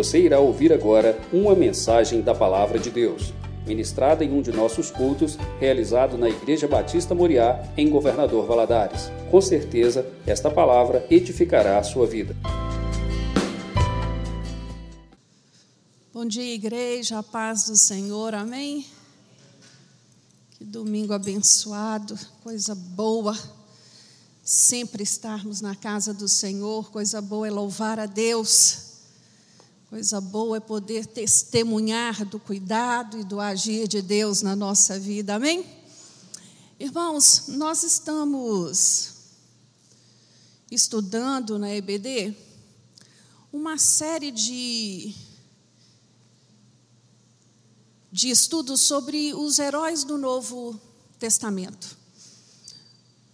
Você irá ouvir agora uma mensagem da Palavra de Deus, ministrada em um de nossos cultos, realizado na Igreja Batista Moriá, em Governador Valadares. Com certeza, esta palavra edificará a sua vida. Bom dia, igreja, a paz do Senhor, amém? Que domingo abençoado, coisa boa, sempre estarmos na casa do Senhor, coisa boa é louvar a Deus. Coisa boa é poder testemunhar do cuidado e do agir de Deus na nossa vida, amém? Irmãos, nós estamos estudando na EBD uma série de, de estudos sobre os heróis do Novo Testamento.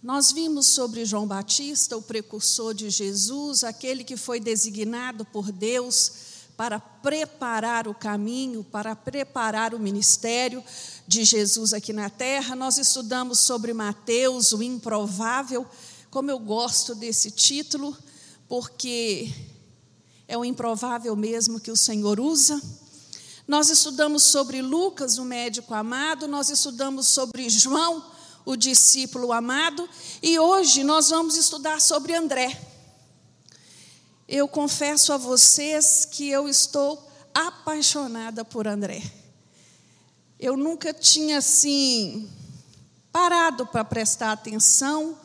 Nós vimos sobre João Batista, o precursor de Jesus, aquele que foi designado por Deus para preparar o caminho, para preparar o ministério de Jesus aqui na terra. Nós estudamos sobre Mateus, o improvável. Como eu gosto desse título, porque é o improvável mesmo que o Senhor usa. Nós estudamos sobre Lucas, o médico amado, nós estudamos sobre João, o discípulo amado, e hoje nós vamos estudar sobre André. Eu confesso a vocês que eu estou apaixonada por André. Eu nunca tinha assim parado para prestar atenção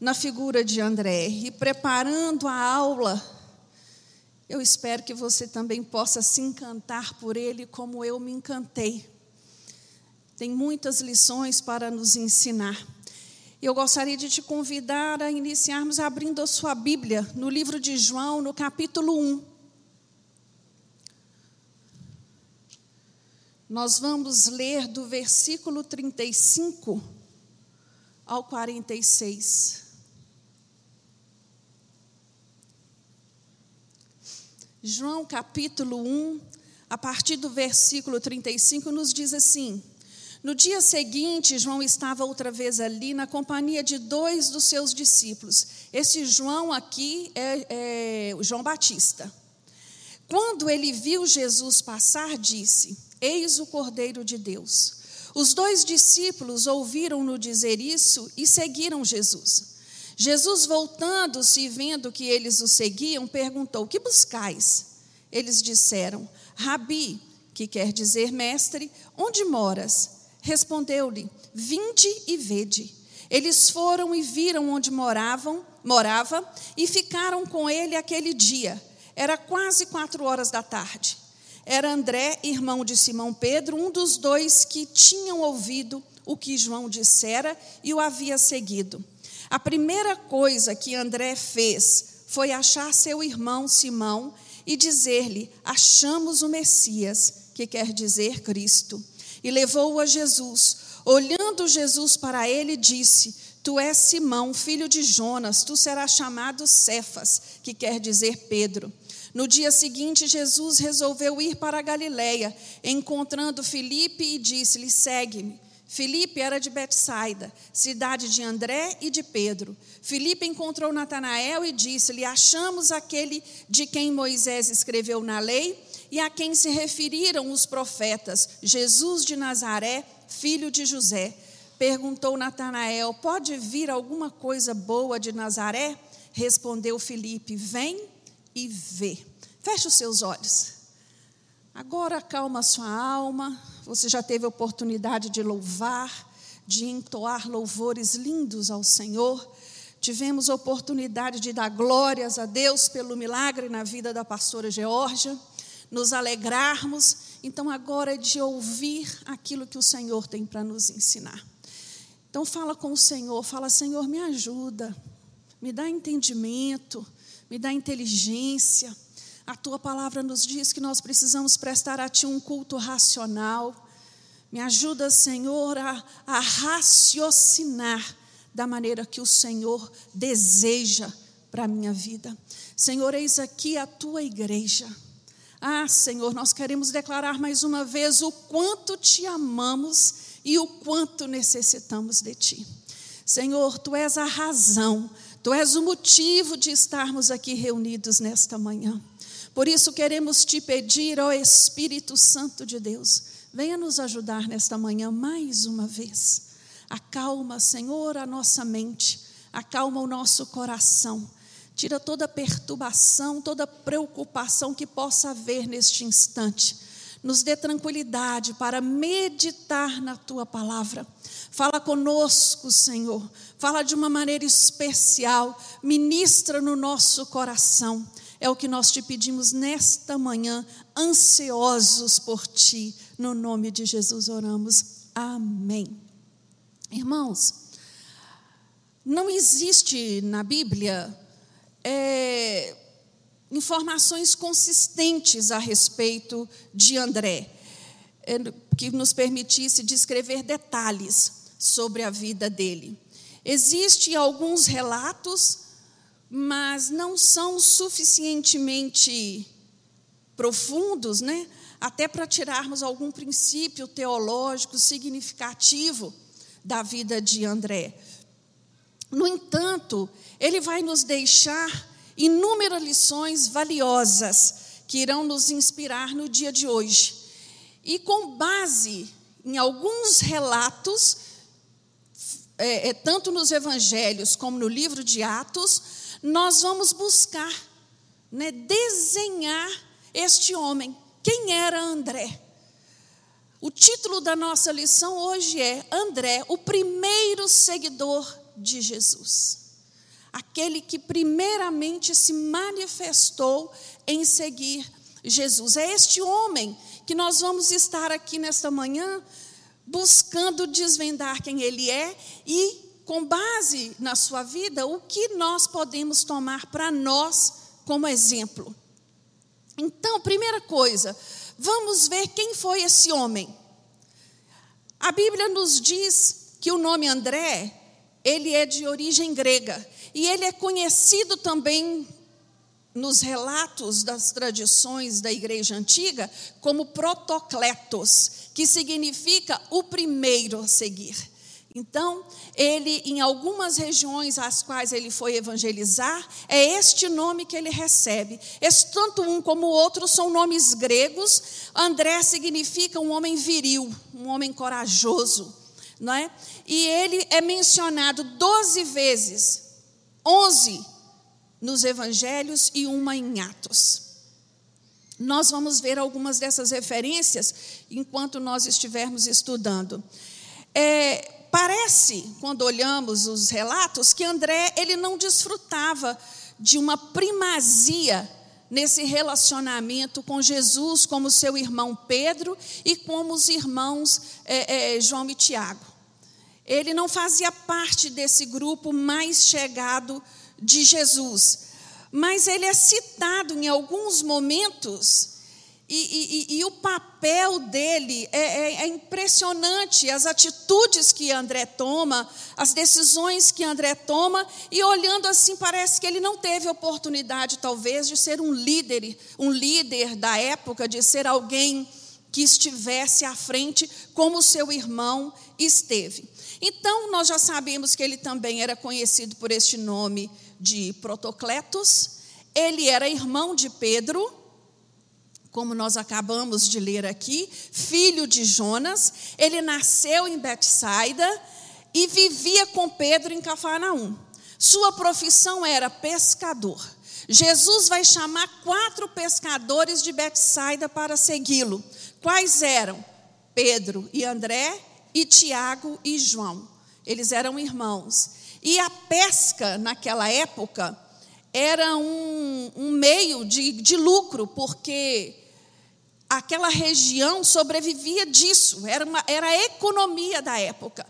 na figura de André e preparando a aula, eu espero que você também possa se encantar por ele como eu me encantei. Tem muitas lições para nos ensinar. Eu gostaria de te convidar a iniciarmos abrindo a sua Bíblia no livro de João, no capítulo 1. Nós vamos ler do versículo 35 ao 46. João capítulo 1, a partir do versículo 35, nos diz assim: no dia seguinte, João estava outra vez ali na companhia de dois dos seus discípulos. Esse João aqui é, é João Batista. Quando ele viu Jesus passar, disse: Eis o Cordeiro de Deus. Os dois discípulos ouviram-no dizer isso e seguiram Jesus. Jesus, voltando-se e vendo que eles o seguiam, perguntou: Que buscais? Eles disseram: Rabi, que quer dizer mestre, onde moras? Respondeu-lhe: Vinde e vede. Eles foram e viram onde moravam, morava, e ficaram com ele aquele dia. Era quase quatro horas da tarde. Era André, irmão de Simão Pedro, um dos dois que tinham ouvido o que João dissera e o havia seguido. A primeira coisa que André fez foi achar seu irmão Simão e dizer-lhe: Achamos o Messias, que quer dizer Cristo e levou-o a Jesus. Olhando Jesus para ele, disse: Tu és Simão, filho de Jonas, tu serás chamado Cefas, que quer dizer Pedro. No dia seguinte, Jesus resolveu ir para a Galiléia, encontrando Filipe e disse-lhe: Segue-me. Filipe era de Betsaida, cidade de André e de Pedro. Filipe encontrou Natanael e disse-lhe: Achamos aquele de quem Moisés escreveu na lei e a quem se referiram os profetas, Jesus de Nazaré, filho de José. Perguntou Natanael: Pode vir alguma coisa boa de Nazaré? Respondeu Filipe: Vem e vê. Feche os seus olhos. Agora acalma sua alma. Você já teve oportunidade de louvar, de entoar louvores lindos ao Senhor. Tivemos oportunidade de dar glórias a Deus pelo milagre na vida da pastora Georgia nos alegrarmos. Então agora é de ouvir aquilo que o Senhor tem para nos ensinar. Então fala com o Senhor, fala: Senhor, me ajuda, me dá entendimento, me dá inteligência. A tua palavra nos diz que nós precisamos prestar a ti um culto racional. Me ajuda, Senhor, a, a raciocinar da maneira que o Senhor deseja para a minha vida. Senhor, eis aqui a tua igreja. Ah, Senhor, nós queremos declarar mais uma vez o quanto te amamos e o quanto necessitamos de ti. Senhor, tu és a razão, tu és o motivo de estarmos aqui reunidos nesta manhã. Por isso queremos te pedir, ó Espírito Santo de Deus, venha nos ajudar nesta manhã mais uma vez. Acalma, Senhor, a nossa mente, acalma o nosso coração. Tira toda perturbação, toda preocupação que possa haver neste instante. Nos dê tranquilidade para meditar na tua palavra. Fala conosco, Senhor. Fala de uma maneira especial. Ministra no nosso coração. É o que nós te pedimos nesta manhã, ansiosos por ti. No nome de Jesus oramos. Amém. Irmãos, não existe na Bíblia é, informações consistentes a respeito de André, é, que nos permitisse descrever detalhes sobre a vida dele. Existem alguns relatos mas não são suficientemente profundos, né? Até para tirarmos algum princípio teológico significativo da vida de André. No entanto, ele vai nos deixar inúmeras lições valiosas que irão nos inspirar no dia de hoje. E com base em alguns relatos, é, é, tanto nos evangelhos como no livro de Atos, nós vamos buscar né, desenhar este homem. Quem era André? O título da nossa lição hoje é André, o primeiro seguidor de Jesus. Aquele que primeiramente se manifestou em seguir Jesus. É este homem que nós vamos estar aqui nesta manhã buscando desvendar quem ele é e com base na sua vida, o que nós podemos tomar para nós como exemplo. Então, primeira coisa, vamos ver quem foi esse homem. A Bíblia nos diz que o nome André, ele é de origem grega, e ele é conhecido também nos relatos das tradições da igreja antiga como protocletos, que significa o primeiro a seguir. Então, ele, em algumas regiões às quais ele foi evangelizar, é este nome que ele recebe. Esse, tanto um como o outro são nomes gregos. André significa um homem viril, um homem corajoso. Não é? E ele é mencionado 12 vezes, 11 nos evangelhos e uma em Atos. Nós vamos ver algumas dessas referências enquanto nós estivermos estudando. É, Parece, quando olhamos os relatos, que André ele não desfrutava de uma primazia nesse relacionamento com Jesus, como seu irmão Pedro e como os irmãos é, é, João e Tiago. Ele não fazia parte desse grupo mais chegado de Jesus, mas ele é citado em alguns momentos e, e, e, o papel dele é, é, é, impressionante, as atitudes que André toma, as decisões que André toma, e olhando assim, parece que ele não teve oportunidade, talvez, de ser um líder, um líder da época, de ser alguém que estivesse à frente, como seu irmão esteve. Então, nós já sabemos que ele também era conhecido por este nome de Protocletos, ele era irmão de Pedro como nós acabamos de ler aqui, filho de Jonas, ele nasceu em Betsaida e vivia com Pedro em Cafarnaum. Sua profissão era pescador. Jesus vai chamar quatro pescadores de Betsaida para segui-lo. Quais eram? Pedro e André, e Tiago e João. Eles eram irmãos. E a pesca, naquela época, era um, um meio de, de lucro, porque aquela região sobrevivia disso, era, uma, era a economia da época.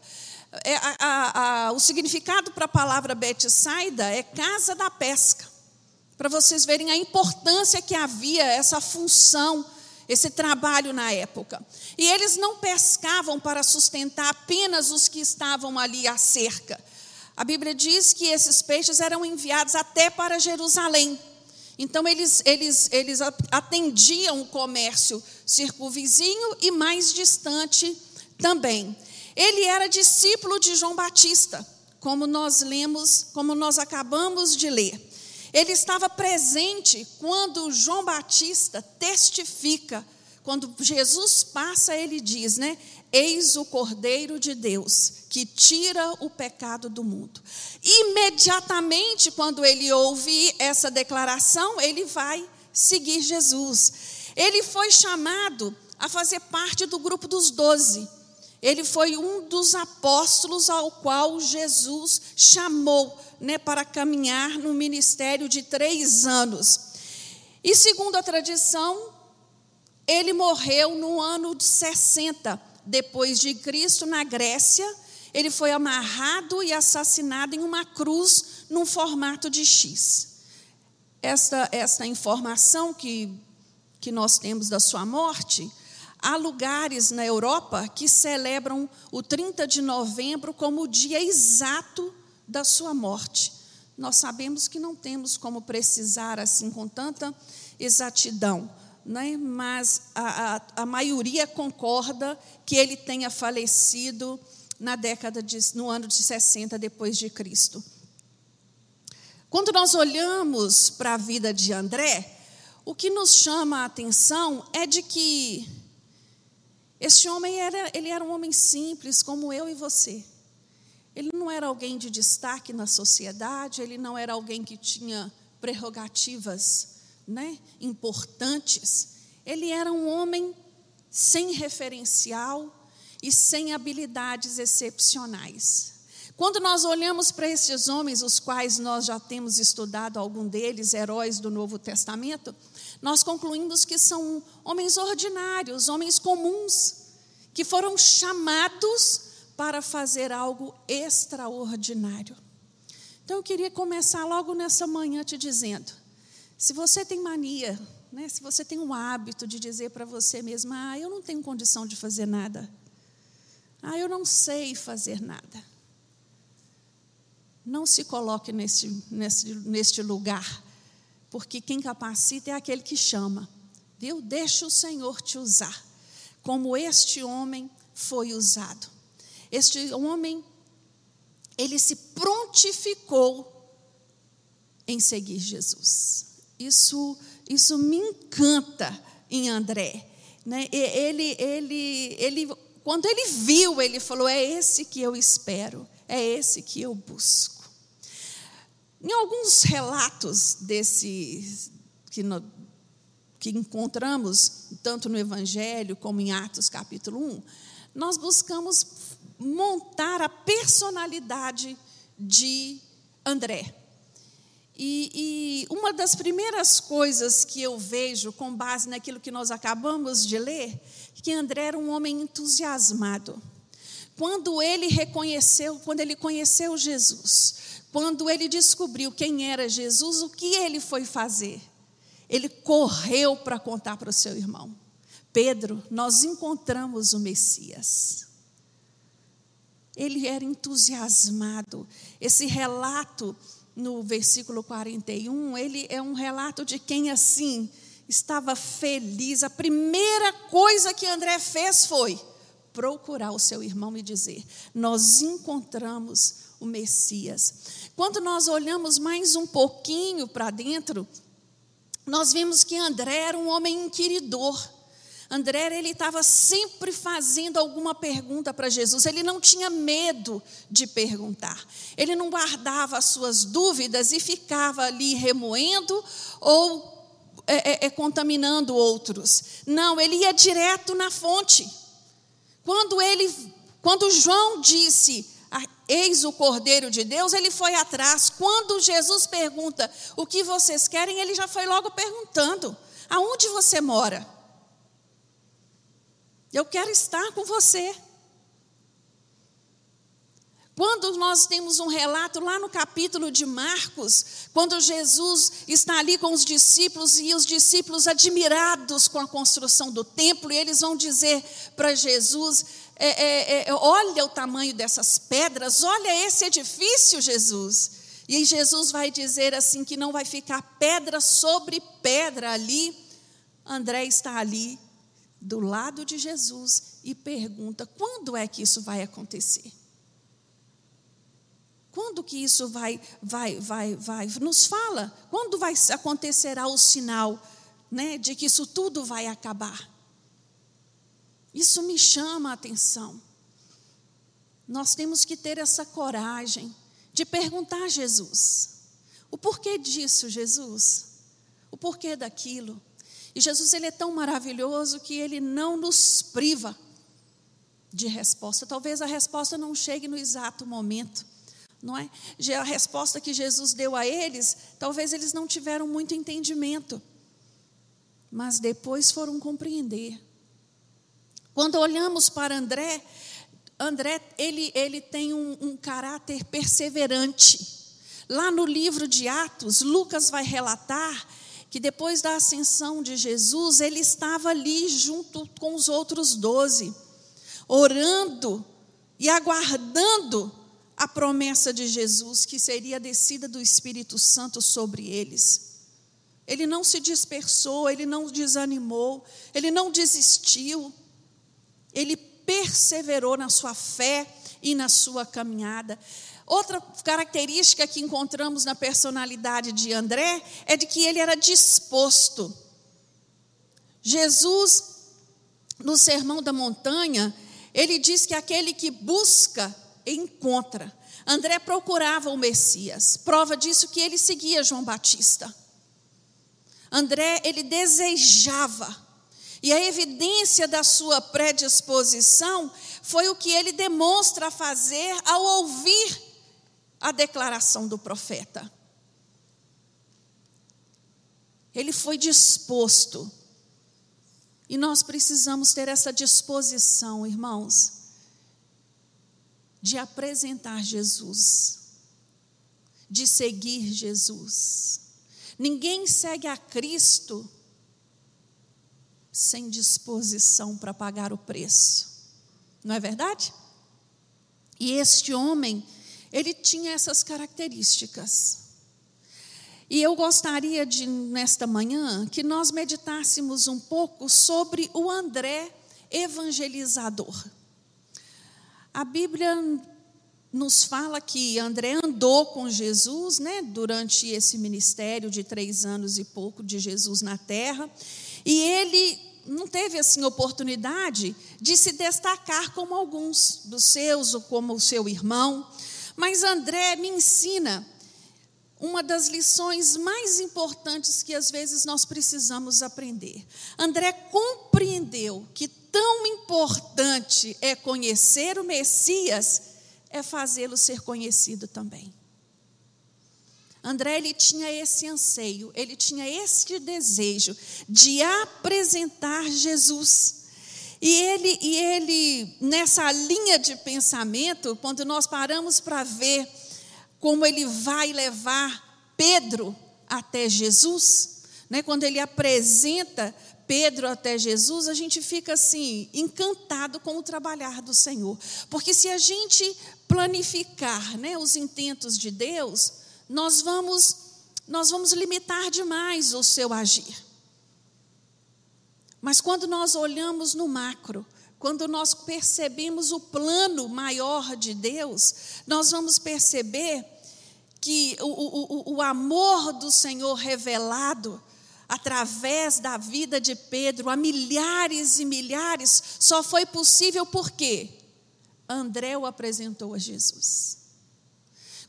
É, a, a, a, o significado para a palavra Betsaida é casa da pesca, para vocês verem a importância que havia essa função, esse trabalho na época. E eles não pescavam para sustentar apenas os que estavam ali à cerca. A Bíblia diz que esses peixes eram enviados até para Jerusalém. Então, eles, eles, eles atendiam o comércio circunvizinho e mais distante também. Ele era discípulo de João Batista, como nós lemos, como nós acabamos de ler. Ele estava presente quando João Batista testifica, quando Jesus passa, ele diz, né? Eis o Cordeiro de Deus que tira o pecado do mundo. Imediatamente, quando ele ouve essa declaração, ele vai seguir Jesus. Ele foi chamado a fazer parte do grupo dos doze. Ele foi um dos apóstolos ao qual Jesus chamou né, para caminhar no ministério de três anos. E segundo a tradição, ele morreu no ano de 60 depois de Cristo na Grécia. Ele foi amarrado e assassinado em uma cruz num formato de X. Esta, esta informação que, que nós temos da sua morte Há lugares na Europa que celebram o 30 de novembro como o dia exato da sua morte. Nós sabemos que não temos como precisar assim com tanta exatidão, né? mas a, a, a maioria concorda que ele tenha falecido na década de, no ano de 60 depois de Cristo. Quando nós olhamos para a vida de André, o que nos chama a atenção é de que este homem era, ele era um homem simples, como eu e você. Ele não era alguém de destaque na sociedade, ele não era alguém que tinha prerrogativas né, importantes. Ele era um homem sem referencial e sem habilidades excepcionais. Quando nós olhamos para esses homens, os quais nós já temos estudado algum deles, heróis do Novo Testamento, nós concluímos que são homens ordinários, homens comuns, que foram chamados para fazer algo extraordinário. Então eu queria começar logo nessa manhã te dizendo: se você tem mania, né, se você tem um hábito de dizer para você mesma, ah, eu não tenho condição de fazer nada, ah, eu não sei fazer nada. Não se coloque neste, neste, neste lugar porque quem capacita é aquele que chama. Viu? Deixa o Senhor te usar, como este homem foi usado. Este homem, ele se prontificou em seguir Jesus. Isso, isso me encanta em André. Né? Ele, ele, ele, quando ele viu, ele falou: é esse que eu espero, é esse que eu busco. Em alguns relatos desse que, no, que encontramos, tanto no Evangelho como em Atos capítulo 1, nós buscamos montar a personalidade de André. E, e, uma das primeiras coisas que eu vejo, com base naquilo que nós acabamos de ler, que André era um homem entusiasmado. Quando ele reconheceu, quando ele conheceu Jesus, quando ele descobriu quem era Jesus, o que ele foi fazer? Ele correu para contar para o seu irmão: Pedro, nós encontramos o Messias. Ele era entusiasmado. Esse relato no versículo 41, ele é um relato de quem assim estava feliz. A primeira coisa que André fez foi procurar o seu irmão e dizer: Nós encontramos o Messias. Quando nós olhamos mais um pouquinho para dentro, nós vimos que André era um homem inquiridor. André, ele estava sempre fazendo alguma pergunta para Jesus, ele não tinha medo de perguntar, ele não guardava as suas dúvidas e ficava ali remoendo ou é, é, é, contaminando outros. Não, ele ia direto na fonte. Quando ele, quando João disse, eis o Cordeiro de Deus, ele foi atrás. Quando Jesus pergunta o que vocês querem, ele já foi logo perguntando: aonde você mora? Eu quero estar com você. Quando nós temos um relato lá no capítulo de Marcos, quando Jesus está ali com os discípulos e os discípulos admirados com a construção do templo, e eles vão dizer para Jesus: é, é, é, olha o tamanho dessas pedras, olha esse edifício, Jesus. E Jesus vai dizer assim que não vai ficar pedra sobre pedra ali. André está ali do lado de Jesus e pergunta: quando é que isso vai acontecer? Quando que isso vai, vai, vai, vai? Nos fala. Quando vai acontecerá o sinal, né, de que isso tudo vai acabar? Isso me chama a atenção. Nós temos que ter essa coragem de perguntar a Jesus: o porquê disso, Jesus? O porquê daquilo? E Jesus ele é tão maravilhoso que ele não nos priva de resposta. Talvez a resposta não chegue no exato momento, não é? A resposta que Jesus deu a eles, talvez eles não tiveram muito entendimento, mas depois foram compreender. Quando olhamos para André, André ele, ele tem um, um caráter perseverante. Lá no livro de Atos, Lucas vai relatar que depois da ascensão de Jesus, ele estava ali junto com os outros doze, orando e aguardando a promessa de Jesus, que seria a descida do Espírito Santo sobre eles. Ele não se dispersou, ele não desanimou, ele não desistiu, ele perseverou na sua fé e na sua caminhada. Outra característica que encontramos na personalidade de André é de que ele era disposto. Jesus, no Sermão da Montanha, ele diz que aquele que busca, encontra. André procurava o Messias. Prova disso que ele seguia João Batista. André, ele desejava. E a evidência da sua predisposição foi o que ele demonstra fazer ao ouvir a declaração do profeta. Ele foi disposto. E nós precisamos ter essa disposição, irmãos, de apresentar Jesus, de seguir Jesus. Ninguém segue a Cristo sem disposição para pagar o preço. Não é verdade? E este homem ele tinha essas características. E eu gostaria de, nesta manhã, que nós meditássemos um pouco sobre o André evangelizador. A Bíblia nos fala que André andou com Jesus, né, durante esse ministério de três anos e pouco de Jesus na terra, e ele não teve assim oportunidade de se destacar como alguns dos seus ou como o seu irmão. Mas André me ensina uma das lições mais importantes que às vezes nós precisamos aprender. André compreendeu que tão importante é conhecer o Messias, é fazê-lo ser conhecido também. André ele tinha esse anseio, ele tinha este desejo de apresentar Jesus. E ele, e ele, nessa linha de pensamento, quando nós paramos para ver como ele vai levar Pedro até Jesus, né, quando ele apresenta Pedro até Jesus, a gente fica assim, encantado com o trabalhar do Senhor. Porque se a gente planificar né, os intentos de Deus, nós vamos, nós vamos limitar demais o seu agir. Mas quando nós olhamos no macro, quando nós percebemos o plano maior de Deus, nós vamos perceber que o, o, o amor do Senhor revelado através da vida de Pedro a milhares e milhares só foi possível porque André o apresentou a Jesus.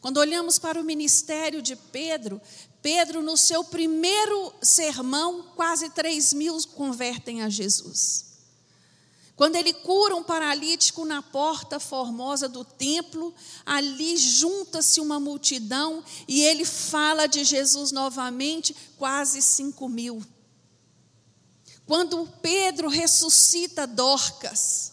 Quando olhamos para o ministério de Pedro, Pedro, no seu primeiro sermão, quase 3 mil convertem a Jesus. Quando ele cura um paralítico na porta formosa do templo, ali junta-se uma multidão e ele fala de Jesus novamente, quase 5 mil. Quando Pedro ressuscita Dorcas,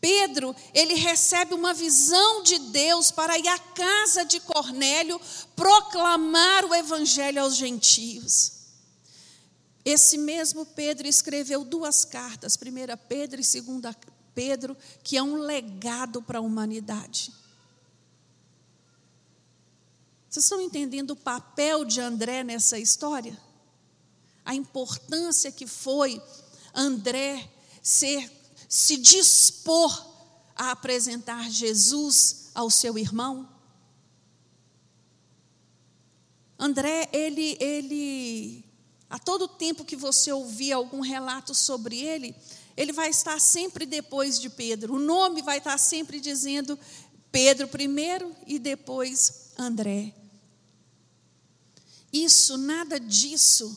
Pedro, ele recebe uma visão de Deus para ir à casa de Cornélio proclamar o evangelho aos gentios. Esse mesmo Pedro escreveu duas cartas, 1 Pedro e 2 Pedro, que é um legado para a humanidade. Vocês estão entendendo o papel de André nessa história? A importância que foi André ser se dispor a apresentar Jesus ao seu irmão? André, ele, ele, a todo tempo que você ouvir algum relato sobre ele, ele vai estar sempre depois de Pedro. O nome vai estar sempre dizendo Pedro primeiro e depois André. Isso, nada disso,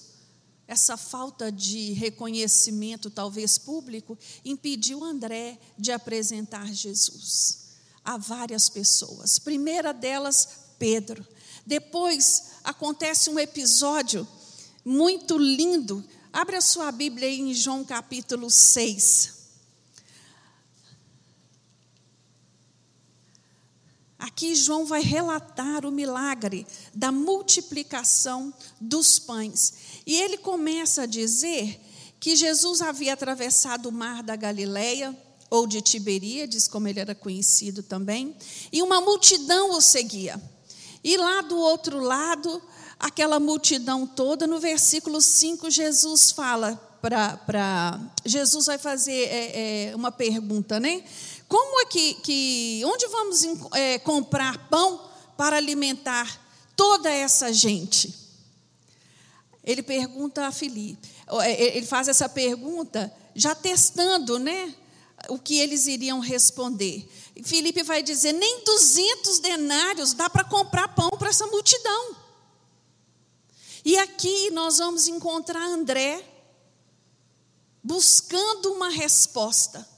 essa falta de reconhecimento, talvez público, impediu André de apresentar Jesus a várias pessoas. Primeira delas, Pedro. Depois acontece um episódio muito lindo. Abre a sua Bíblia aí em João capítulo 6. Aqui João vai relatar o milagre da multiplicação dos pães. E ele começa a dizer que Jesus havia atravessado o mar da Galileia, ou de Tiberíades, como ele era conhecido também, e uma multidão o seguia. E lá do outro lado, aquela multidão toda, no versículo 5, Jesus fala para. Jesus vai fazer é, é, uma pergunta, né? Como é que, que onde vamos é, comprar pão para alimentar toda essa gente? Ele pergunta a Filipe, é, ele faz essa pergunta já testando, né, o que eles iriam responder. Filipe vai dizer: nem 200 denários dá para comprar pão para essa multidão. E aqui nós vamos encontrar André buscando uma resposta.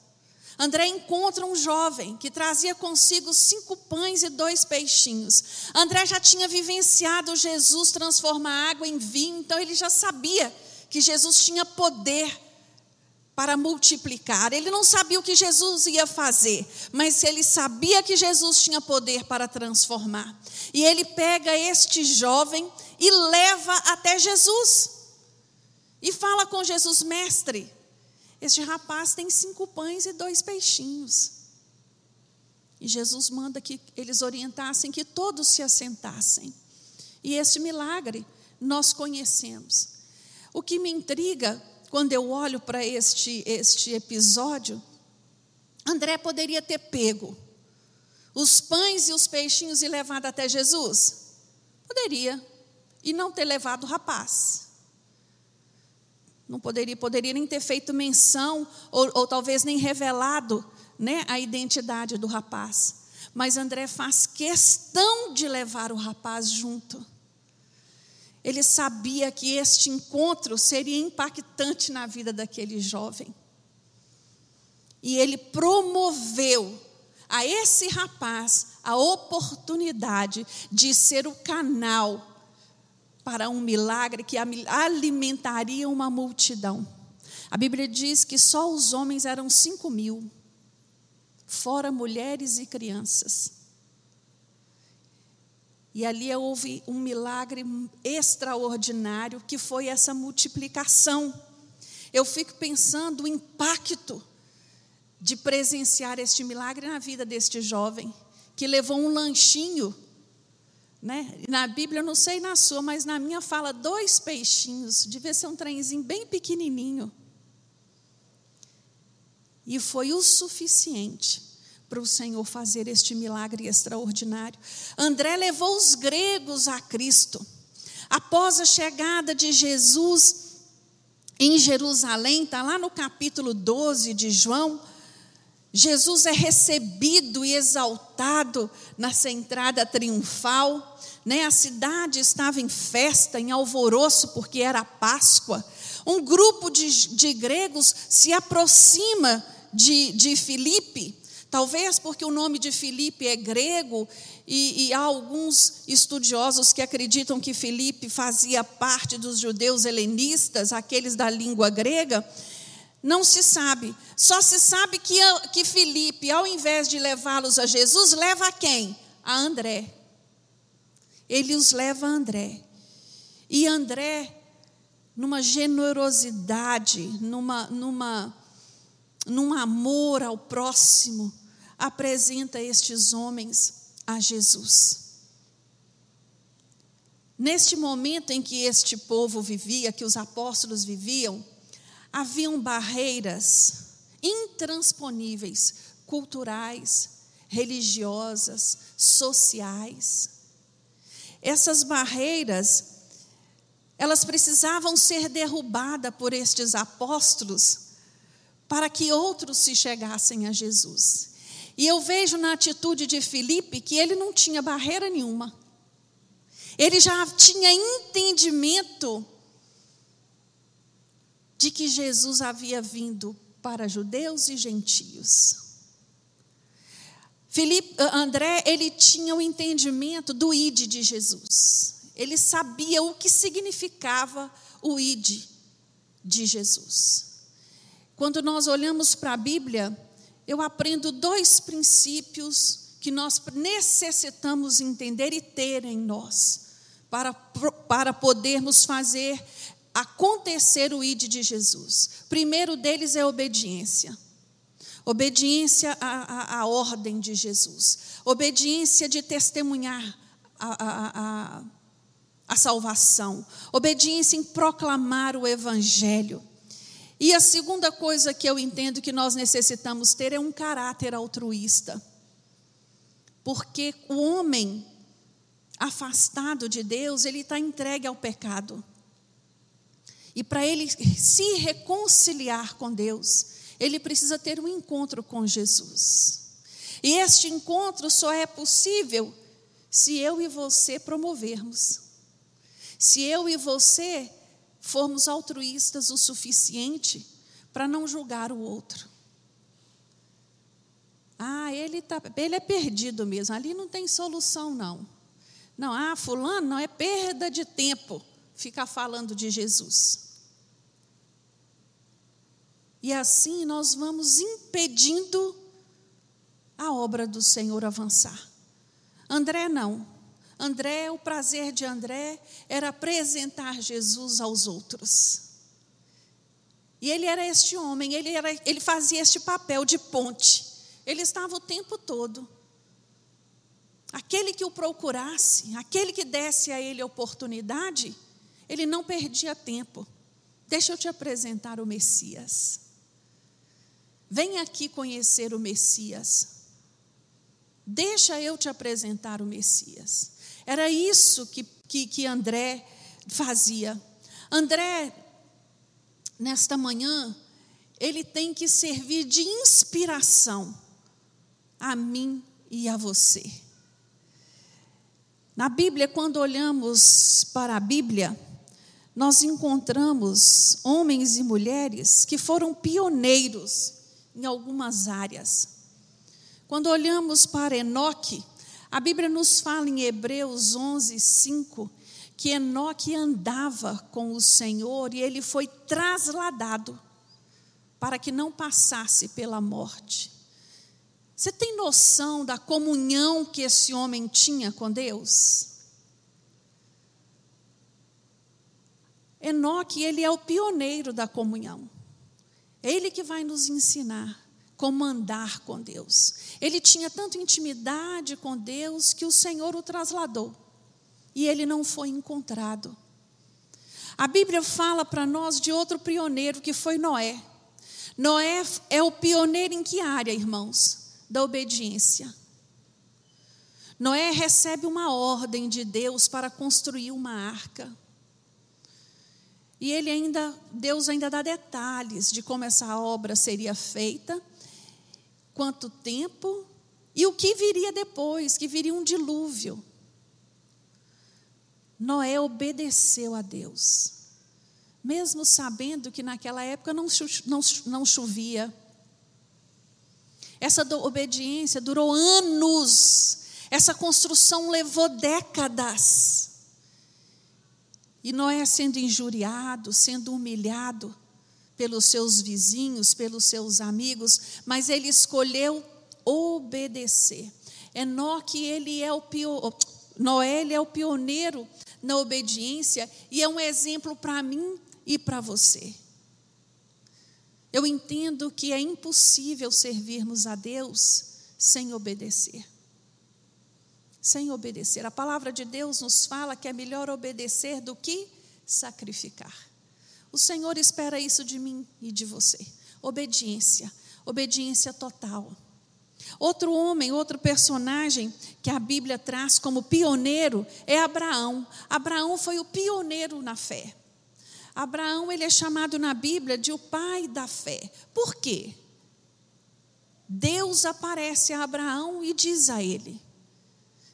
André encontra um jovem que trazia consigo cinco pães e dois peixinhos. André já tinha vivenciado Jesus transformar água em vinho, então ele já sabia que Jesus tinha poder para multiplicar. Ele não sabia o que Jesus ia fazer, mas ele sabia que Jesus tinha poder para transformar. E ele pega este jovem e leva até Jesus. E fala com Jesus, mestre, este rapaz tem cinco pães e dois peixinhos. E Jesus manda que eles orientassem que todos se assentassem. E esse milagre nós conhecemos. O que me intriga quando eu olho para este, este episódio, André poderia ter pego os pães e os peixinhos e levado até Jesus? Poderia. E não ter levado o rapaz. Não poderia, poderia nem ter feito menção, ou, ou talvez nem revelado né, a identidade do rapaz. Mas André faz questão de levar o rapaz junto. Ele sabia que este encontro seria impactante na vida daquele jovem. E ele promoveu a esse rapaz a oportunidade de ser o canal para um milagre que alimentaria uma multidão. A Bíblia diz que só os homens eram cinco mil, fora mulheres e crianças. E ali houve um milagre extraordinário que foi essa multiplicação. Eu fico pensando o impacto de presenciar este milagre na vida deste jovem, que levou um lanchinho né? Na Bíblia, eu não sei na sua, mas na minha fala dois peixinhos, devia ser um trenzinho bem pequenininho. E foi o suficiente para o Senhor fazer este milagre extraordinário. André levou os gregos a Cristo. Após a chegada de Jesus em Jerusalém, está lá no capítulo 12 de João, Jesus é recebido e exaltado nessa entrada triunfal. Né? A cidade estava em festa, em alvoroço, porque era Páscoa. Um grupo de, de gregos se aproxima de, de Filipe, talvez porque o nome de Filipe é grego, e, e, há alguns estudiosos que acreditam que Filipe fazia parte dos judeus helenistas, aqueles da língua grega. Não se sabe. Só se sabe que, que Felipe, ao invés de levá-los a Jesus, leva a quem? A André. Ele os leva a André. E André, numa generosidade, numa, numa, num amor ao próximo, apresenta estes homens a Jesus. Neste momento em que este povo vivia, que os apóstolos viviam, haviam barreiras intransponíveis, culturais, religiosas, sociais. essas barreiras, elas precisavam ser derrubadas por estes apóstolos para que outros se chegassem a Jesus. E eu vejo na atitude de Filipe que ele não tinha barreira nenhuma. Ele já tinha entendimento de que Jesus havia vindo para judeus e gentios. Filipe, eh, André, ele tinha o entendimento do id de Jesus. Ele sabia o que significava o id de Jesus. Quando nós olhamos para a Bíblia, eu aprendo dois princípios que nós necessitamos entender e ter em nós, para, para podermos fazer acontecer o id de Jesus. primeiro deles é a obediência. Obediência à, à, à, ordem de Jesus. Obediência de testemunhar a, a, a, a salvação. Obediência em proclamar o evangelho. E a segunda coisa que eu entendo que nós necessitamos ter é um caráter altruísta. Porque o homem afastado de Deus, ele está entregue ao pecado. E para ele se reconciliar com Deus, ele precisa ter um encontro com Jesus. E este encontro só é possível se eu e você promovermos. Se eu e você formos altruístas o suficiente para não julgar o outro. Ah, ele, tá, ele é perdido mesmo, ali não tem solução, não. Não, ah, fulano não é perda de tempo ficar falando de Jesus. E assim nós vamos impedindo a obra do Senhor avançar. André não. André, o prazer de André era apresentar Jesus aos outros. E ele era este homem, ele, era, ele fazia este papel de ponte. Ele estava o tempo todo. Aquele que o procurasse, aquele que desse a ele oportunidade, ele não perdia tempo. Deixa eu te apresentar o Messias. Vem aqui conhecer o Messias. Deixa eu te apresentar o Messias. Era isso que, que, que André fazia. André, nesta manhã, ele tem que servir de inspiração a mim e a você. Na Bíblia, quando olhamos para a Bíblia, nós encontramos homens e mulheres que foram pioneiros em algumas áreas. Quando olhamos para Enoque, a Bíblia nos fala em Hebreus 11, 5, que Enoque andava com o Senhor e ele foi trasladado para que não passasse pela morte. Você tem noção da comunhão que esse homem tinha com Deus? Enoque, ele é o pioneiro da comunhão. Ele que vai nos ensinar como andar com Deus. Ele tinha tanta intimidade com Deus que o Senhor o trasladou e ele não foi encontrado. A Bíblia fala para nós de outro pioneiro que foi Noé. Noé é o pioneiro em que área, irmãos? Da obediência. Noé recebe uma ordem de Deus para construir uma arca. E ele ainda, Deus ainda dá detalhes de como essa obra seria feita, quanto tempo e o que viria depois, que viria um dilúvio. Noé obedeceu a Deus, mesmo sabendo que naquela época não, não, não chovia. Essa obediência durou anos, essa construção levou décadas. E Noé sendo injuriado, sendo humilhado pelos seus vizinhos, pelos seus amigos, mas ele escolheu obedecer. Enoque, ele é o pio... Noé ele é o pioneiro na obediência e é um exemplo para mim e para você. Eu entendo que é impossível servirmos a Deus sem obedecer sem obedecer. A palavra de Deus nos fala que é melhor obedecer do que sacrificar. O Senhor espera isso de mim e de você. Obediência, obediência total. Outro homem, outro personagem que a Bíblia traz como pioneiro é Abraão. Abraão foi o pioneiro na fé. Abraão ele é chamado na Bíblia de o pai da fé. Por quê? Deus aparece a Abraão e diz a ele: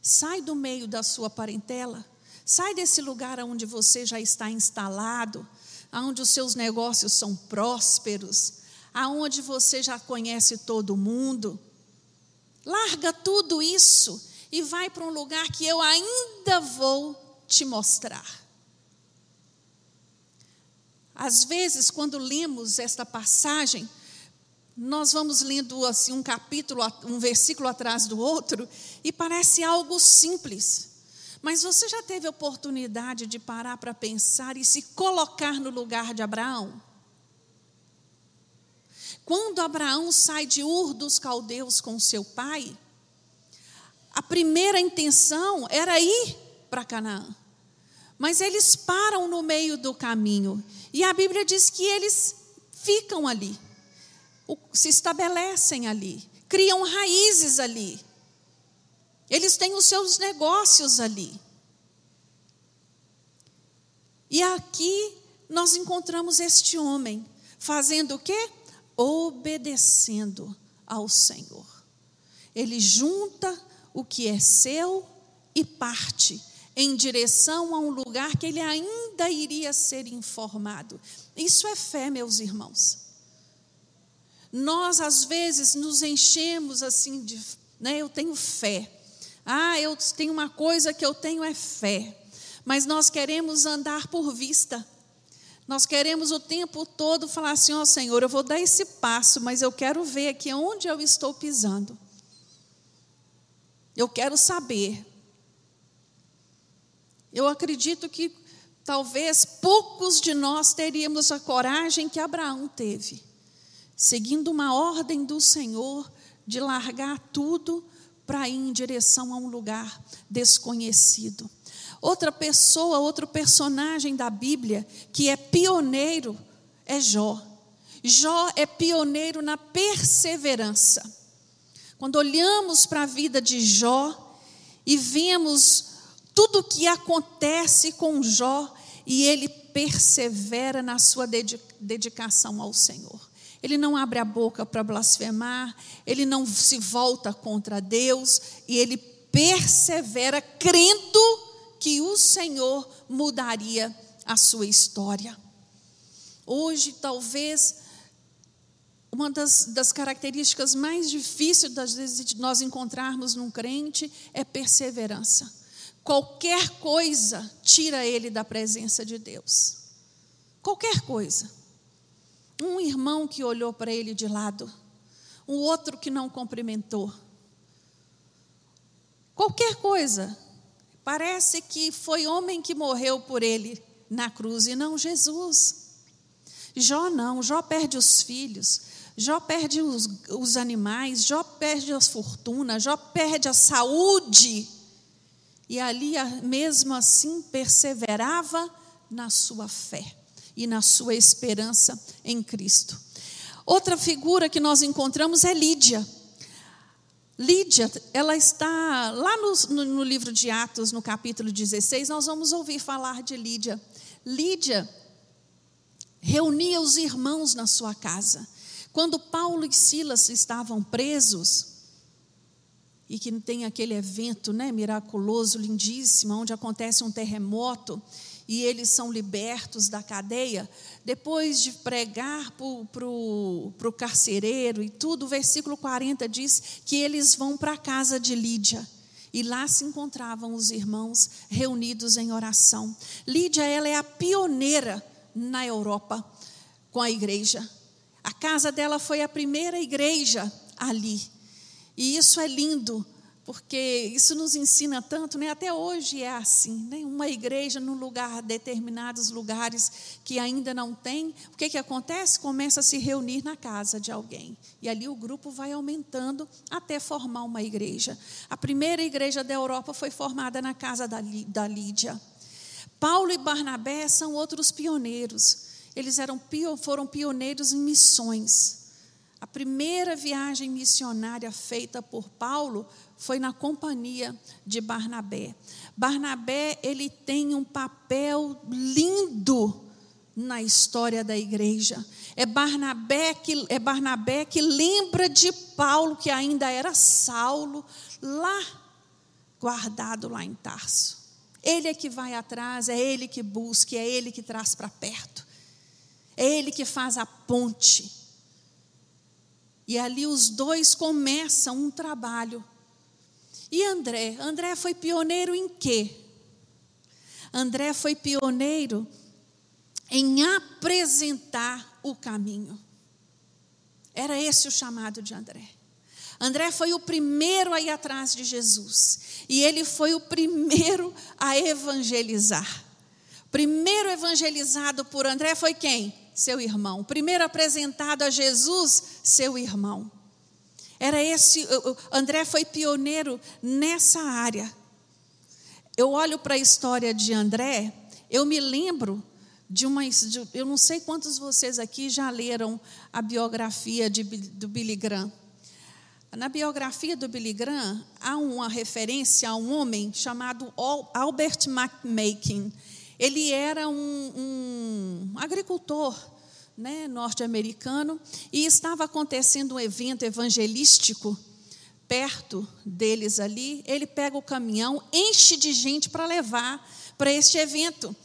Sai do meio da sua parentela, sai desse lugar onde você já está instalado, onde os seus negócios são prósperos, aonde você já conhece todo mundo. Larga tudo isso e vai para um lugar que eu ainda vou te mostrar. Às vezes, quando lemos esta passagem, nós vamos lendo assim um capítulo, um versículo atrás do outro, e parece algo simples. Mas você já teve oportunidade de parar para pensar e se colocar no lugar de Abraão? Quando Abraão sai de Ur dos caldeus com seu pai, a primeira intenção era ir para Canaã. Mas eles param no meio do caminho. E a Bíblia diz que eles ficam ali, se estabelecem ali, criam raízes ali. Eles têm os seus negócios ali. E aqui nós encontramos este homem fazendo o quê? obedecendo ao Senhor. Ele junta o que é seu e parte em direção a um lugar que ele ainda iria ser informado. Isso é fé, meus irmãos. Nós às vezes nos enchemos assim de, né, eu tenho fé. Ah, eu tenho uma coisa que eu tenho é fé. Mas nós queremos andar por vista. Nós queremos o tempo todo falar assim: ó oh, Senhor, eu vou dar esse passo, mas eu quero ver aqui onde eu estou pisando. Eu quero saber. Eu acredito que talvez poucos de nós teríamos a coragem que Abraão teve, seguindo uma ordem do Senhor de largar tudo para ir em direção a um lugar desconhecido. Outra pessoa, outro personagem da Bíblia que é pioneiro é Jó. Jó é pioneiro na perseverança. Quando olhamos para a vida de Jó e vemos tudo o que acontece com Jó e ele persevera na sua dedicação ao Senhor. Ele não abre a boca para blasfemar, ele não se volta contra Deus e ele persevera crendo que o Senhor mudaria a sua história. Hoje, talvez, uma das, das características mais difíceis das vezes de nós encontrarmos num crente é perseverança. Qualquer coisa tira ele da presença de Deus. Qualquer coisa. Um irmão que olhou para ele de lado, um outro que não cumprimentou. Qualquer coisa. Parece que foi homem que morreu por ele na cruz e não Jesus. Jó não, Jó perde os filhos, Jó perde os, os animais, Jó perde as fortunas, Jó perde a saúde. E ali, mesmo assim, perseverava na sua fé e na sua esperança em Cristo. Outra figura que nós encontramos é Lídia. Lídia, ela está lá no, no, no, livro de Atos, no capítulo 16, nós vamos ouvir falar de Lídia. Lídia reunia os irmãos na sua casa. Quando Paulo e Silas estavam presos, e que tem aquele evento né, miraculoso, lindíssimo, onde acontece um terremoto, e eles são libertos da cadeia, depois de pregar para o carcereiro e tudo, o versículo 40 diz que eles vão para a casa de Lídia. E lá se encontravam os irmãos reunidos em oração. Lídia, ela é a pioneira na Europa com a igreja. A casa dela foi a primeira igreja ali. E isso é lindo, porque isso nos ensina tanto, né? até hoje é assim, né? uma igreja num lugar, determinados lugares que ainda não tem, o que, que acontece? Começa a se reunir na casa de alguém, e ali o grupo vai aumentando até formar uma igreja. A primeira igreja da Europa foi formada na casa da, da Lídia. Paulo e Barnabé são outros pioneiros, eles eram, foram pioneiros em missões, A primeira viagem missionária feita por Paulo foi na companhia de Barnabé. Barnabé, ele tem um papel lindo na história da igreja. É Barnabé que é Barnabé que lembra de Paulo que ainda era Saulo lá guardado lá em Tarso. Ele é que vai atrás, é ele que busca, é ele que traz para perto. É ele que faz a ponte. E ali os dois começam um trabalho. E André? André foi pioneiro em quê? André foi pioneiro em apresentar o caminho. Era esse o chamado de André. André foi o primeiro a ir atrás de Jesus. E ele foi o primeiro a evangelizar. Primeiro evangelizado por André foi quem? Seu irmão. Primeiro apresentado a Jesus, seu irmão. Era esse, André foi pioneiro nessa área. Eu olho para a história de André, eu me lembro de uma. De, eu não sei quantos de vocês aqui já leram a biografia de, do Billy Graham. Na biografia do Billy Graham, há uma referência a um homem chamado Albert McMakin. Ele era um, um agricultor né, norte-americano e estava acontecendo um evento evangelístico perto deles ali. Ele pega o caminhão, enche de gente para levar para este evento.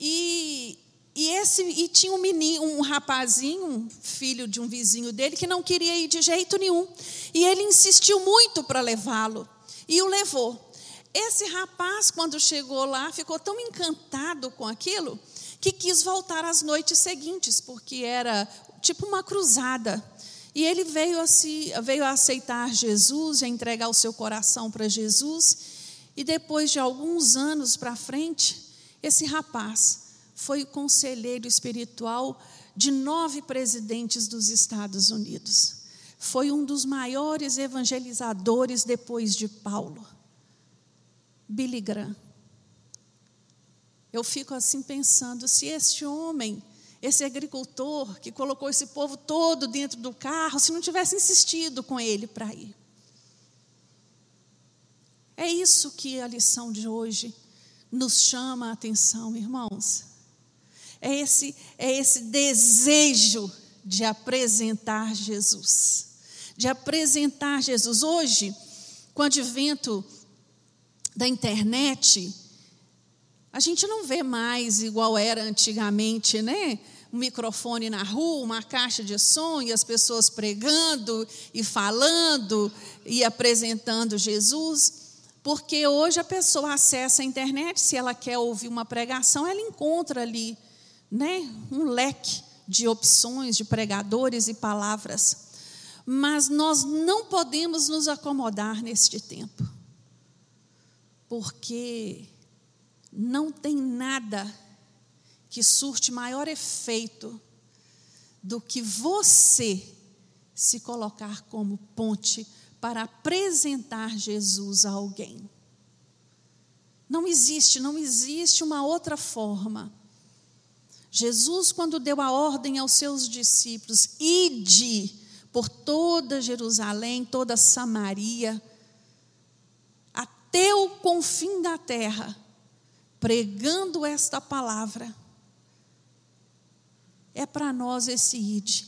E e, esse, e tinha um menino, um rapazinho, um filho de um vizinho dele, que não queria ir de jeito nenhum. E ele insistiu muito para levá-lo. E o levou. Esse rapaz, quando chegou lá, ficou tão encantado com aquilo que quis voltar às noites seguintes, porque era tipo uma cruzada. E ele veio a, se, veio a aceitar Jesus, a entregar o seu coração para Jesus. E depois de alguns anos para frente, esse rapaz foi conselheiro espiritual de nove presidentes dos Estados Unidos. Foi um dos maiores evangelizadores depois de Paulo. Billy Graham. Eu fico assim pensando: se este homem, esse agricultor que colocou esse povo todo dentro do carro, se não tivesse insistido com ele para ir. É isso que a lição de hoje nos chama a atenção, irmãos. É esse, é esse desejo de apresentar Jesus. De apresentar Jesus. Hoje, com o advento da internet, a gente não vê mais igual era antigamente, né? Um microfone na rua, uma caixa de som e as pessoas pregando e falando e apresentando Jesus. Porque hoje a pessoa acessa a internet, se ela quer ouvir uma pregação, ela encontra ali né, um leque de opções, de pregadores e palavras. Mas nós não podemos nos acomodar neste tempo, porque não tem nada que surte maior efeito do que você se colocar como ponte para apresentar Jesus a alguém. Não existe, não existe uma outra forma Jesus, quando deu a ordem aos seus discípulos, ide por toda Jerusalém, toda Samaria, até o confim da terra, pregando esta palavra, é para nós esse ide.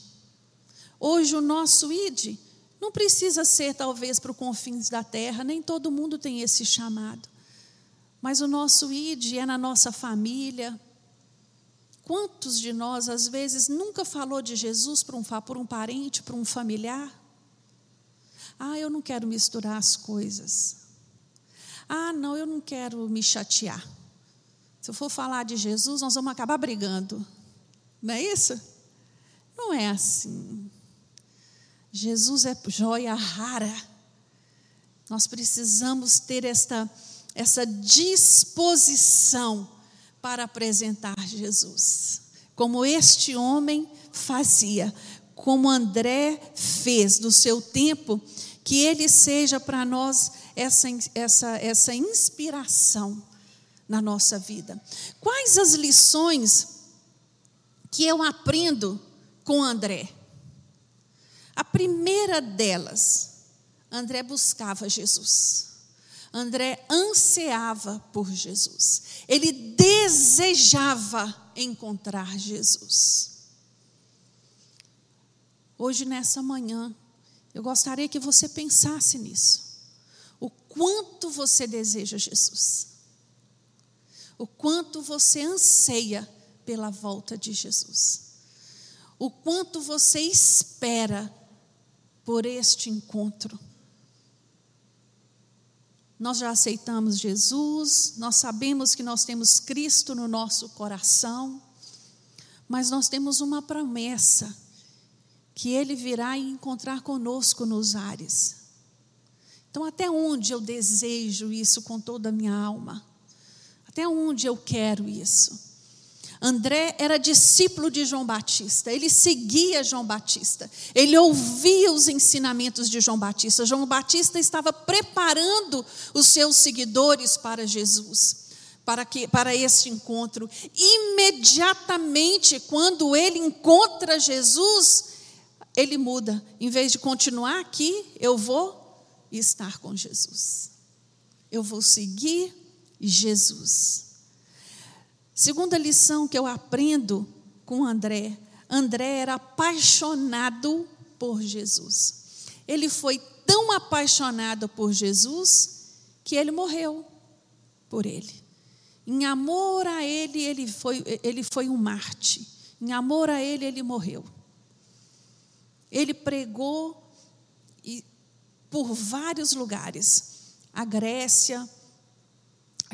Hoje o nosso ide não precisa ser talvez para os confins da terra, nem todo mundo tem esse chamado. Mas o nosso ide é na nossa família, Quantos de nós, às vezes, nunca falou de Jesus para um, por um parente, para um familiar? Ah, eu não quero misturar as coisas. Ah, não, eu não quero me chatear. Se eu for falar de Jesus, nós vamos acabar brigando. Não é isso? Não é assim. Jesus é joia rara. Nós precisamos ter esta, essa disposição para apresentar Jesus. Como este homem fazia, como André fez do seu tempo, que ele seja para nós essa, essa, essa inspiração na nossa vida. Quais as lições que eu aprendo com André? A primeira delas, André buscava Jesus. André ansiava por Jesus. Ele desejava encontrar Jesus. Hoje, nessa manhã, eu gostaria que você pensasse nisso. O quanto você deseja Jesus. O quanto você anseia pela volta de Jesus. O quanto você espera por este encontro. Nós já aceitamos Jesus, nós sabemos que nós temos Cristo no nosso coração, mas nós temos uma promessa que Ele virá e encontrar conosco nos ares. Então, até onde eu desejo isso com toda a minha alma? Até onde eu quero isso? André era discípulo de João Batista, ele seguia João Batista, ele ouvia os ensinamentos de João Batista. João Batista estava preparando os seus seguidores para Jesus, para, que, para este encontro. Imediatamente, quando ele encontra Jesus, ele muda. Em vez de continuar aqui, eu vou estar com Jesus. Eu vou seguir Jesus. Segunda lição que eu aprendo com André: André era apaixonado por Jesus. Ele foi tão apaixonado por Jesus que ele morreu por ele. Em amor a ele, ele foi, ele foi um Marte. Em amor a ele, ele morreu. Ele pregou por vários lugares. A Grécia,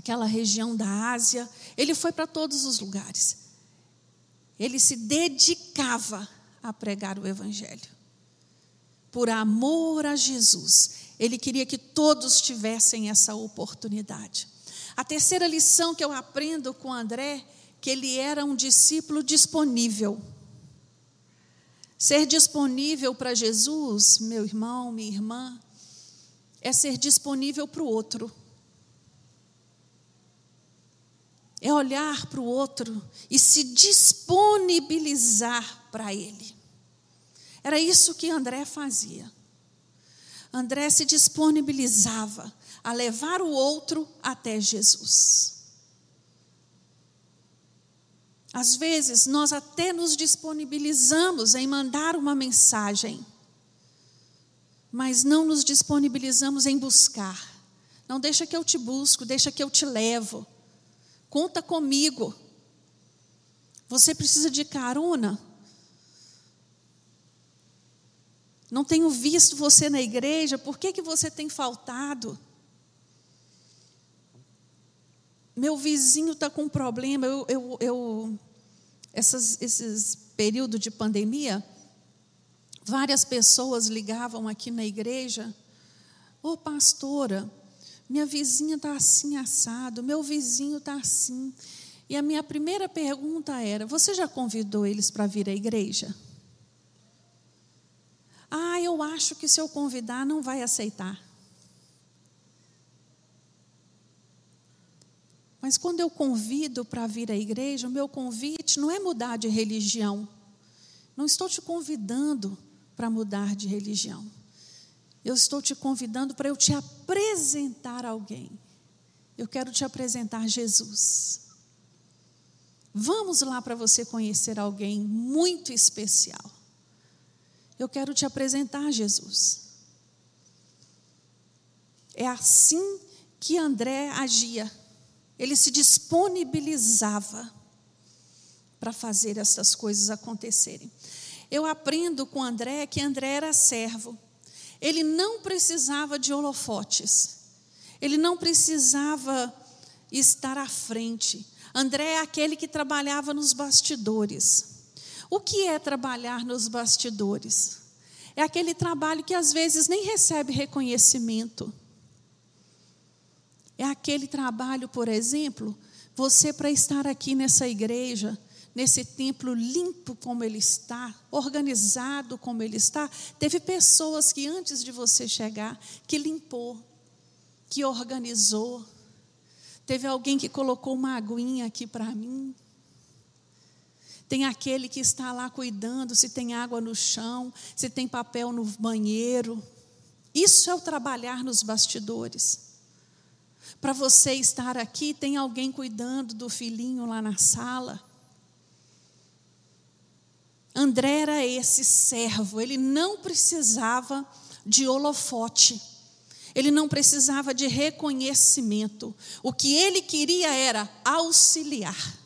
aquela região da Ásia, ele foi para todos os lugares. Ele se dedicava a pregar o Evangelho. Por amor a Jesus, ele queria que todos tivessem essa oportunidade. A terceira lição que eu aprendo com André, que ele era um discípulo disponível. Ser disponível para Jesus, meu irmão, minha irmã, é ser disponível para o outro. É olhar para o outro e se disponibilizar para ele. Era isso que André fazia. André se disponibilizava a levar o outro até Jesus. Às vezes, nós até nos disponibilizamos em mandar uma mensagem, mas não nos disponibilizamos em buscar. Não deixa que eu te busco, deixa que eu te levo. Conta comigo. Você precisa de carona? Não tenho visto você na igreja, por que, que você tem faltado? Meu vizinho está com um problema. Eu, eu, eu essas, esses período de pandemia, várias pessoas ligavam aqui na igreja. Ô oh, pastora, minha vizinha está assim assado, meu vizinho está assim. E a minha primeira pergunta era: Você já convidou eles para vir à igreja? Ah, eu acho que se eu convidar, não vai aceitar. Mas quando eu convido para vir à igreja, o meu convite não é mudar de religião. Não estou te convidando para mudar de religião eu estou te convidando para eu te apresentar alguém. Eu quero te apresentar Jesus. Vamos lá para você conhecer alguém muito especial. Eu quero te apresentar Jesus. É assim que André agia. Ele se disponibilizava para fazer essas coisas acontecerem. Eu aprendo com André que André era servo. Ele não precisava de holofotes. Ele não precisava estar à frente. André é aquele que trabalhava nos bastidores. O que é trabalhar nos bastidores? É aquele trabalho que às vezes nem recebe reconhecimento. É aquele trabalho, por exemplo, você para estar aqui nessa igreja, nesse templo limpo como ele está, organizado como ele está, teve pessoas que antes de você chegar, que limpou, que organizou. Teve alguém que colocou uma aguinha aqui para mim. Tem aquele que está lá cuidando se tem água no chão, se tem papel no banheiro. Isso é o trabalhar nos bastidores. Para você estar aqui, tem alguém cuidando do filhinho lá na sala. André era esse servo, ele não precisava de holofote, ele não precisava de reconhecimento. O que ele queria era auxiliar.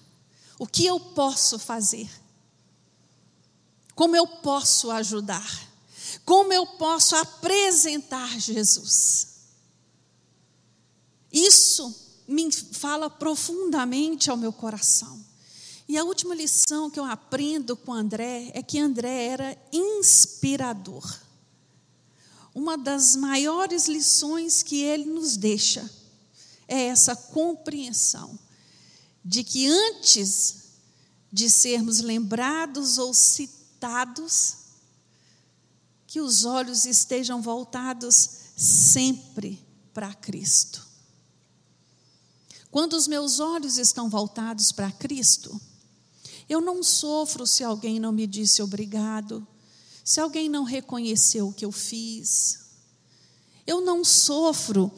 O que eu posso fazer? Como eu posso ajudar? Como eu posso apresentar Jesus? Isso me fala profundamente ao meu coração. E a última lição que eu aprendo com André é que André era inspirador. Uma das maiores lições que ele nos deixa é essa compreensão de que antes de sermos lembrados ou citados, que os olhos estejam voltados sempre para Cristo. Quando os meus olhos estão voltados para Cristo, eu não sofro se alguém não me disse obrigado, se alguém não reconheceu o que eu fiz. Eu não sofro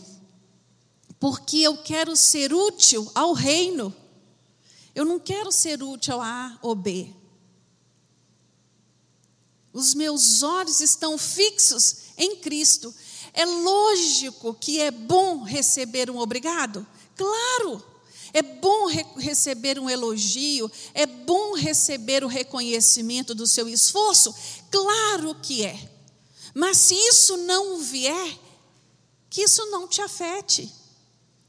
porque eu quero ser útil ao reino. Eu não quero ser útil a A ou B. Os meus olhos estão fixos em Cristo. É lógico que é bom receber um obrigado? Claro. É bom re receber um elogio, é bom receber o reconhecimento do seu esforço? Claro que é. Mas se isso não vier, que isso não te afete,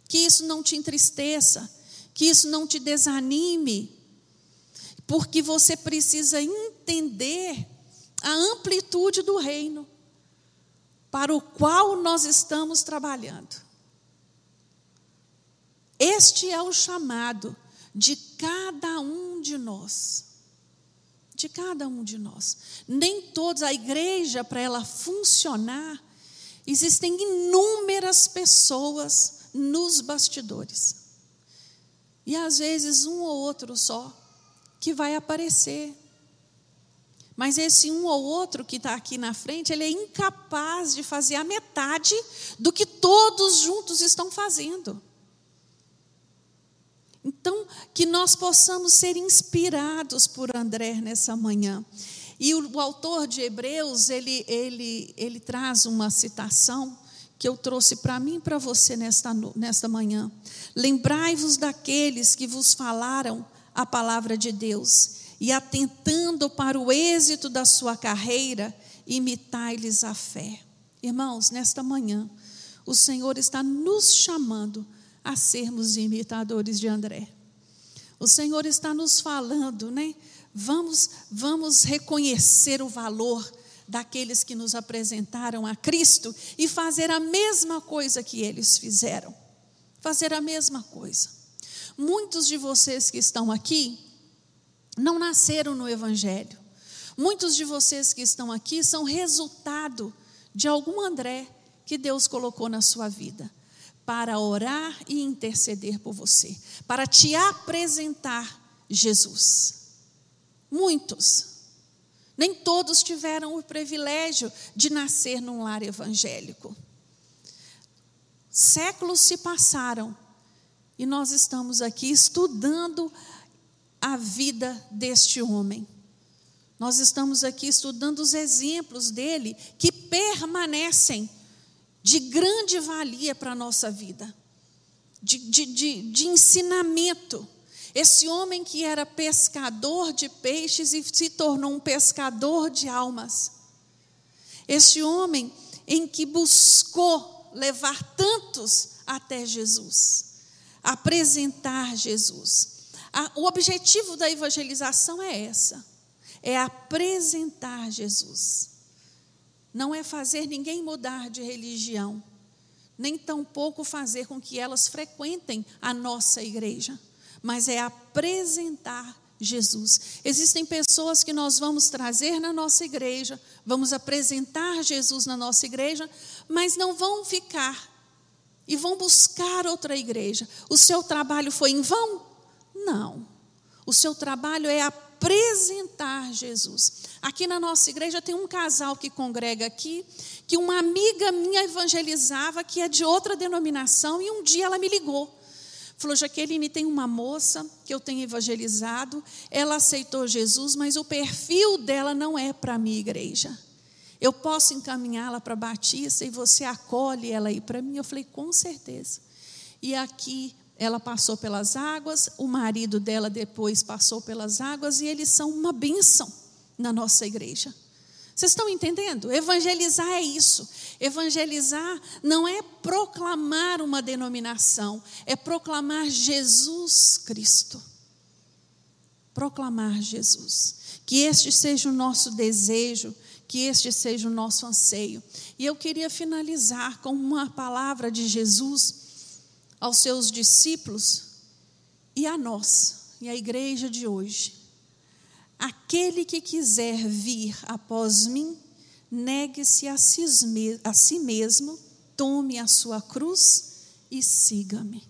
que isso não te entristeça, que isso não te desanime, porque você precisa entender a amplitude do reino para o qual nós estamos trabalhando. Este é o chamado de cada um de nós. De cada um de nós. Nem todos, a igreja, para ela funcionar, existem inúmeras pessoas nos bastidores. E às vezes um ou outro só que vai aparecer. Mas esse um ou outro que está aqui na frente, ele é incapaz de fazer a metade do que todos juntos estão fazendo. Então, que nós possamos ser inspirados por André nessa manhã. E o, o autor de Hebreus, ele, ele, ele traz uma citação que eu trouxe para mim e para você nesta, nesta manhã. Lembrai-vos daqueles que vos falaram a palavra de Deus, e atentando para o êxito da sua carreira, imitai-lhes a fé. Irmãos, nesta manhã, o Senhor está nos chamando a sermos imitadores de André. O Senhor está nos falando, né? Vamos, vamos reconhecer o valor daqueles que nos apresentaram a Cristo e fazer a mesma coisa que eles fizeram. Fazer a mesma coisa. Muitos de vocês que estão aqui não nasceram no Evangelho. Muitos de vocês que estão aqui são resultado de algum André que Deus colocou na sua vida para orar e interceder por você, para te apresentar Jesus. Muitos. Nem todos tiveram o privilégio de nascer num lar evangélico. Séculos se passaram e nós estamos aqui estudando a vida deste homem. Nós estamos aqui estudando os exemplos dele que permanecem de grande valia para a nossa vida, de, de, de, de ensinamento. Esse homem que era pescador de peixes e se tornou um pescador de almas. Esse homem em que buscou levar tantos até Jesus, apresentar Jesus. O objetivo da evangelização é essa: é apresentar Jesus. Não é fazer ninguém mudar de religião, nem tampouco fazer com que elas frequentem a nossa igreja mas é apresentar Jesus. Existem pessoas que nós vamos trazer na nossa igreja, vamos apresentar Jesus na nossa igreja, mas não vão ficar e vão buscar outra igreja. O seu trabalho foi em vão? Não. O seu trabalho é apresentar apresentar Jesus. Aqui na nossa igreja tem um casal que congrega aqui, que uma amiga minha evangelizava, que é de outra denominação, e um dia ela me ligou. Falou, Jaqueline, tem uma moça que eu tenho evangelizado, ela aceitou Jesus, mas o perfil dela não é para a minha igreja. Eu posso encaminhá-la para Batista e você acolhe ela aí para mim? Eu falei, com certeza. E aqui ela passou pelas águas, o marido dela depois passou pelas águas e eles são uma bênção na nossa igreja. Vocês estão entendendo? Evangelizar é isso. Evangelizar não é proclamar uma denominação, é proclamar Jesus Cristo. Proclamar Jesus. Que este seja o nosso desejo, que este seja o nosso anseio. E eu queria finalizar com uma palavra de Jesus aos seus discípulos e a nós, e a igreja de hoje. Aquele que quiser vir após mim, negue-se a, a si mesmo, tome a sua cruz e siga-me.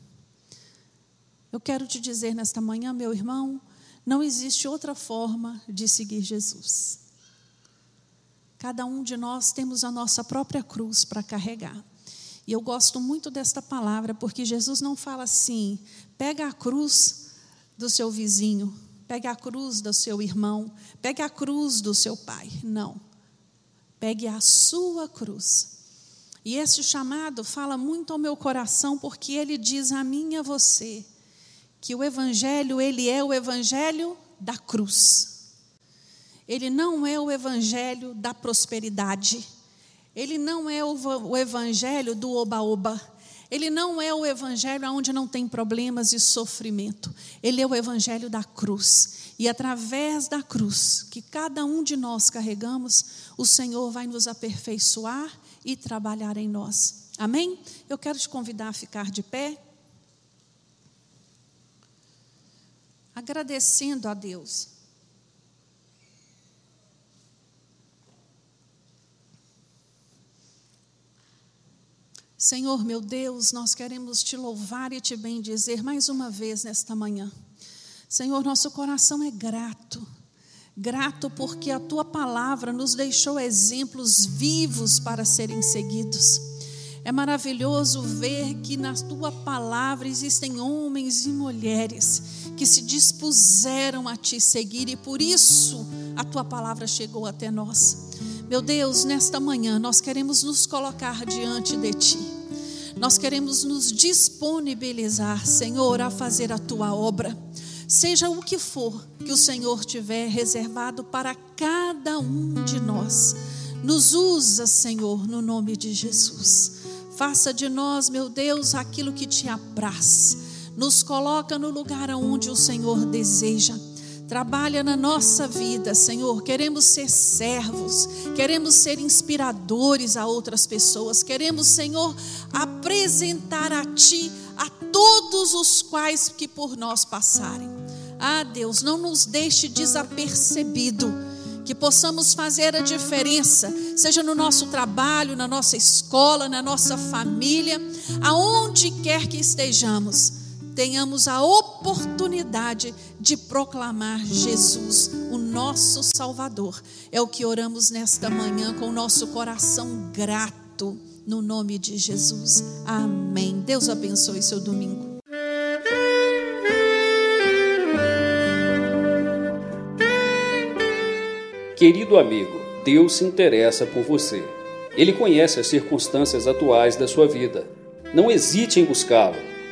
Eu quero te dizer nesta manhã, meu irmão, não existe outra forma de seguir Jesus. Cada um de nós temos a nossa própria cruz para carregar. E eu gosto muito desta palavra, porque Jesus não fala assim: pega a cruz do seu vizinho, Pegue a cruz do seu irmão, pegue a cruz do seu pai. Não. Pegue a sua cruz. E esse chamado fala muito ao meu coração, porque ele diz a mim e a você que o evangelho, ele é o evangelho da cruz. Ele não é o evangelho da prosperidade. Ele não é o, evangelho do oba-oba. Ele não é o evangelho onde não tem problemas e sofrimento. Ele é o evangelho da cruz. E através da cruz, que cada um de nós carregamos, o Senhor vai nos aperfeiçoar e trabalhar em nós. Amém? Eu quero te convidar a ficar de pé. Agradecendo a Deus Senhor meu Deus, nós queremos te louvar e te bendizer mais uma vez nesta manhã. Senhor, nosso coração é grato. Grato porque a tua palavra nos deixou exemplos vivos para serem seguidos. É maravilhoso ver que na tua palavra existem homens e mulheres que se dispuseram a te seguir e por isso a tua palavra chegou até nós. Meu Deus, nesta manhã nós queremos nos colocar diante de Ti. Nós queremos nos disponibilizar, Senhor, a fazer a Tua obra. Seja o que for que o Senhor tiver reservado para cada um de nós. Nos usa, Senhor, no nome de Jesus. Faça de nós, meu Deus, aquilo que te apraz. Nos coloca no lugar onde o Senhor deseja Trabalha na nossa vida, Senhor. Queremos ser servos, queremos ser inspiradores a outras pessoas, queremos, Senhor, apresentar a Ti a todos os quais que por nós passarem. Ah, Deus, não nos deixe desapercebido que possamos fazer a diferença, seja no nosso trabalho, na nossa escola, na nossa família, aonde quer que estejamos tenhamos a oportunidade de proclamar Jesus, o nosso Salvador. É o que oramos nesta manhã com o nosso coração grato, no nome de Jesus. Amém. Deus abençoe seu domingo. Querido amigo, Deus se interessa por você. Ele conhece as circunstâncias atuais da sua vida. Não hesite em buscá-lo